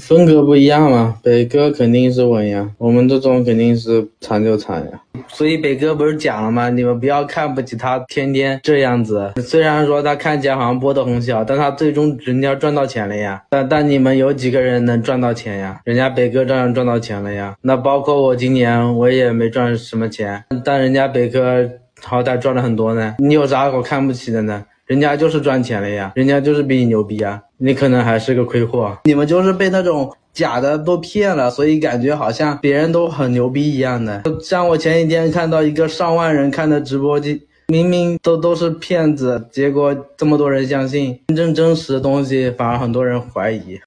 风格不一样嘛，北哥肯定是稳呀，我们这种肯定是惨就惨呀。所以北哥不是讲了吗？你们不要看不起他，天天这样子。虽然说他看起来好像波的很小，但他最终人家赚到钱了呀。但但你们有几个人能赚到钱呀？人家北哥照样赚到钱了呀。那包括我今年我也没赚什么钱，但人家北哥好歹赚了很多呢。你有啥我看不起的呢？人家就是赚钱了呀，人家就是比你牛逼啊，你可能还是个亏货。你们就是被那种假的都骗了，所以感觉好像别人都很牛逼一样的。像我前几天看到一个上万人看的直播间，明明都都是骗子，结果这么多人相信，真正真实的东西反而很多人怀疑。